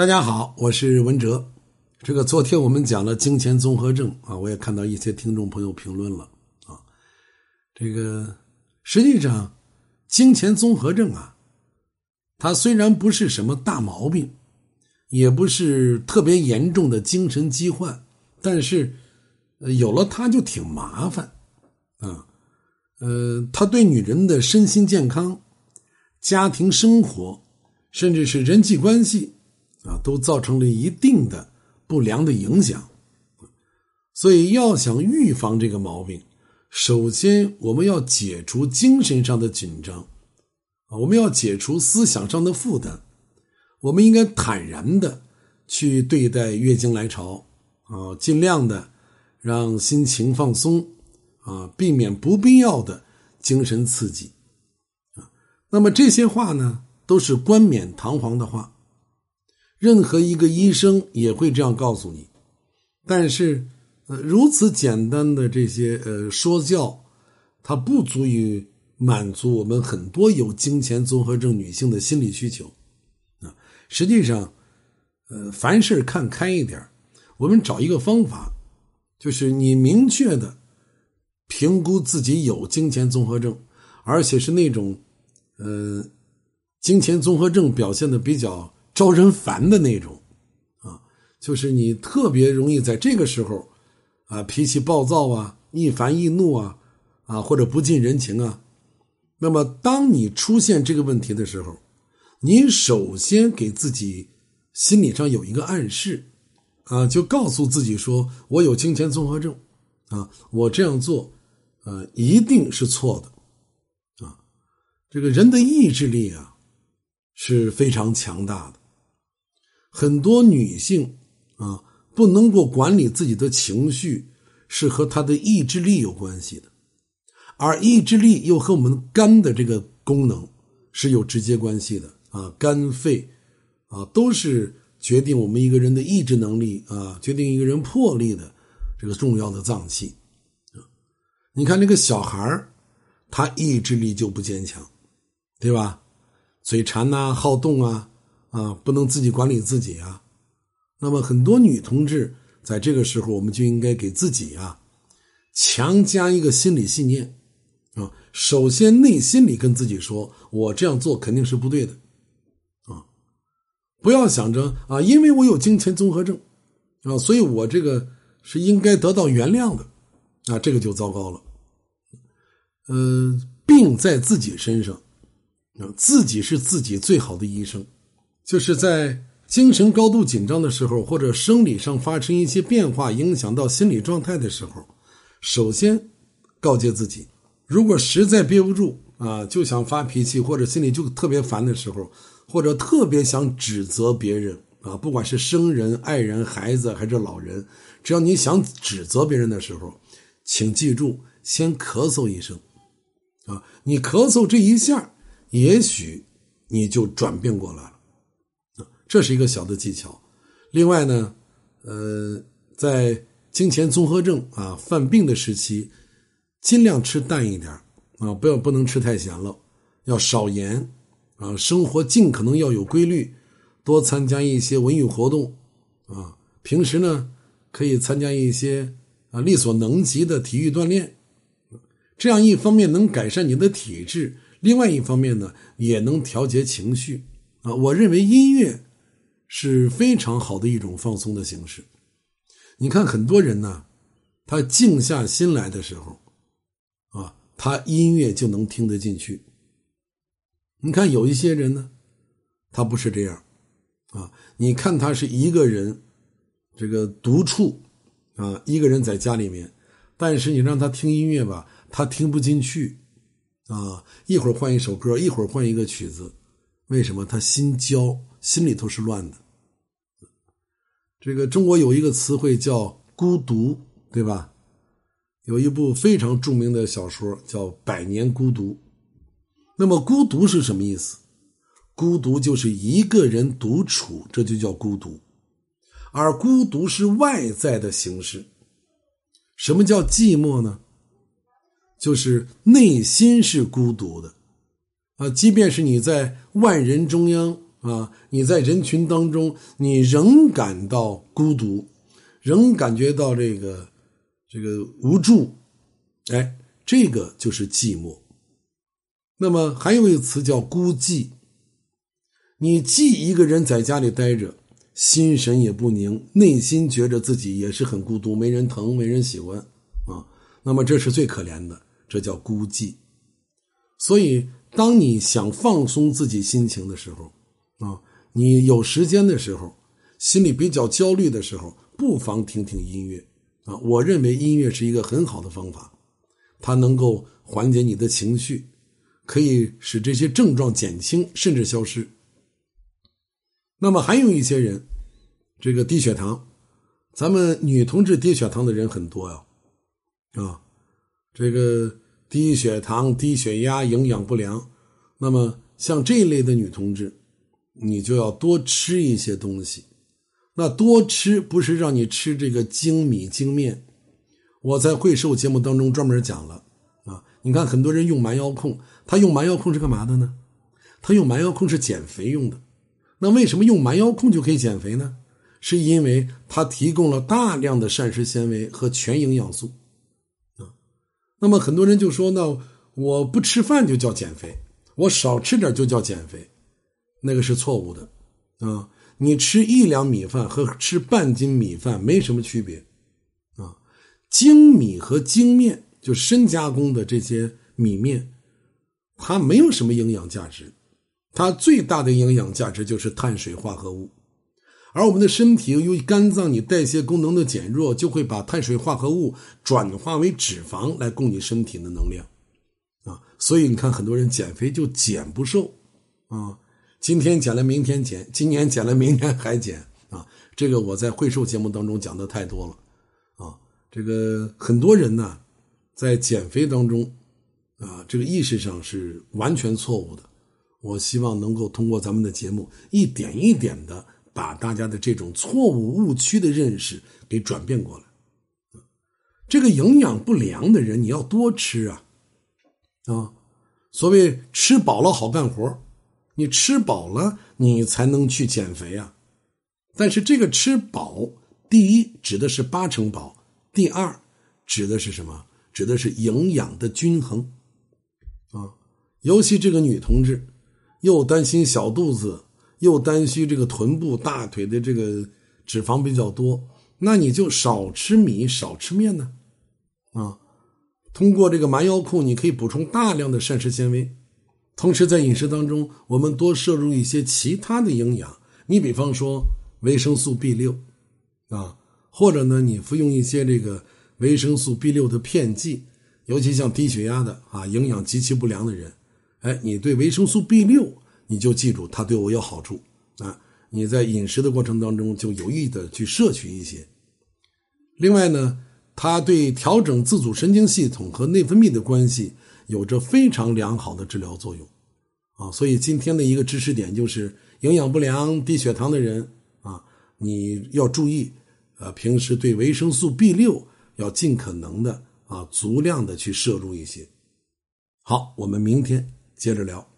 大家好，我是文哲。这个昨天我们讲了金钱综合症啊，我也看到一些听众朋友评论了啊。这个实际上，金钱综合症啊，它虽然不是什么大毛病，也不是特别严重的精神疾患，但是有了它就挺麻烦啊。呃，它对女人的身心健康、家庭生活，甚至是人际关系。啊，都造成了一定的不良的影响，所以要想预防这个毛病，首先我们要解除精神上的紧张，啊，我们要解除思想上的负担，我们应该坦然的去对待月经来潮，啊，尽量的让心情放松，啊，避免不必要的精神刺激，啊，那么这些话呢，都是冠冕堂皇的话。任何一个医生也会这样告诉你，但是，呃，如此简单的这些呃说教，它不足以满足我们很多有金钱综合症女性的心理需求，啊，实际上，呃，凡事看开一点，我们找一个方法，就是你明确的评估自己有金钱综合症，而且是那种，呃，金钱综合症表现的比较。招人烦的那种，啊，就是你特别容易在这个时候，啊，脾气暴躁啊，易烦易怒啊，啊，或者不近人情啊。那么，当你出现这个问题的时候，你首先给自己心理上有一个暗示，啊，就告诉自己说：“我有金钱综合症，啊，我这样做，呃，一定是错的。”啊，这个人的意志力啊是非常强大的。很多女性啊，不能够管理自己的情绪，是和她的意志力有关系的，而意志力又和我们肝的这个功能是有直接关系的啊，肝肺啊都是决定我们一个人的意志能力啊，决定一个人魄力的这个重要的脏器。你看那个小孩他意志力就不坚强，对吧？嘴馋呐，好动啊。啊，不能自己管理自己啊！那么很多女同志在这个时候，我们就应该给自己啊强加一个心理信念啊。首先，内心里跟自己说：“我这样做肯定是不对的。”啊，不要想着啊，因为我有金钱综合症啊，所以我这个是应该得到原谅的啊，这个就糟糕了。呃，病在自己身上啊，自己是自己最好的医生。就是在精神高度紧张的时候，或者生理上发生一些变化，影响到心理状态的时候，首先告诫自己：如果实在憋不住啊，就想发脾气，或者心里就特别烦的时候，或者特别想指责别人啊，不管是生人、爱人、孩子还是老人，只要你想指责别人的时候，请记住，先咳嗽一声啊，你咳嗽这一下，也许你就转变过来了。这是一个小的技巧，另外呢，呃，在金钱综合症啊犯病的时期，尽量吃淡一点啊，不要不能吃太咸了，要少盐啊，生活尽可能要有规律，多参加一些文娱活动啊，平时呢可以参加一些啊力所能及的体育锻炼，这样一方面能改善你的体质，另外一方面呢也能调节情绪啊，我认为音乐。是非常好的一种放松的形式。你看，很多人呢，他静下心来的时候，啊，他音乐就能听得进去。你看，有一些人呢，他不是这样，啊，你看他是一个人，这个独处，啊，一个人在家里面，但是你让他听音乐吧，他听不进去，啊，一会儿换一首歌，一会儿换一个曲子，为什么？他心焦。心里头是乱的。这个中国有一个词汇叫“孤独”，对吧？有一部非常著名的小说叫《百年孤独》。那么，孤独是什么意思？孤独就是一个人独处，这就叫孤独。而孤独是外在的形式。什么叫寂寞呢？就是内心是孤独的啊！即便是你在万人中央。啊，你在人群当中，你仍感到孤独，仍感觉到这个这个无助，哎，这个就是寂寞。那么还有一个词叫孤寂。你既一个人在家里待着，心神也不宁，内心觉着自己也是很孤独，没人疼，没人喜欢啊。那么这是最可怜的，这叫孤寂。所以，当你想放松自己心情的时候，啊，你有时间的时候，心里比较焦虑的时候，不妨听听音乐啊。我认为音乐是一个很好的方法，它能够缓解你的情绪，可以使这些症状减轻甚至消失。那么还有一些人，这个低血糖，咱们女同志低血糖的人很多呀，啊，这个低血糖、低血压、营养不良，那么像这一类的女同志，你就要多吃一些东西。那多吃不是让你吃这个精米精面，我在会寿节目当中专门讲了啊。你看很多人用蛮腰控，他用蛮腰控是干嘛的呢？他用蛮腰控是减肥用的。那为什么用蛮腰控就可以减肥呢？是因为它提供了大量的膳食纤维和全营养素啊。那么很多人就说：“那我不吃饭就叫减肥，我少吃点就叫减肥。”那个是错误的啊！你吃一两米饭和吃半斤米饭没什么区别啊。精米和精面就深加工的这些米面，它没有什么营养价值。它最大的营养价值就是碳水化合物，而我们的身体由于肝脏你代谢功能的减弱，就会把碳水化合物转化为脂肪来供你身体的能量，啊，所以你看很多人减肥就减不瘦，啊，今天减了明天减，今年减了明年还减，啊，这个我在会瘦节目当中讲的太多了，啊，这个很多人呢在减肥当中，啊，这个意识上是完全错误的。我希望能够通过咱们的节目，一点一点的把大家的这种错误误区的认识给转变过来。这个营养不良的人，你要多吃啊，啊，所谓吃饱了好干活，你吃饱了你才能去减肥啊。但是这个吃饱，第一指的是八成饱，第二指的是什么？指的是营养的均衡啊。尤其这个女同志。又担心小肚子，又担心这个臀部、大腿的这个脂肪比较多，那你就少吃米，少吃面呢，啊，通过这个蛮腰裤，你可以补充大量的膳食纤维，同时在饮食当中，我们多摄入一些其他的营养，你比方说维生素 B 六，啊，或者呢，你服用一些这个维生素 B 六的片剂，尤其像低血压的啊，营养极其不良的人。哎，你对维生素 B 六，你就记住它对我有好处啊！你在饮食的过程当中就有意的去摄取一些。另外呢，它对调整自主神经系统和内分泌的关系有着非常良好的治疗作用啊！所以今天的一个知识点就是，营养不良、低血糖的人啊，你要注意，呃，平时对维生素 B 六要尽可能的啊，足量的去摄入一些。好，我们明天。接着聊。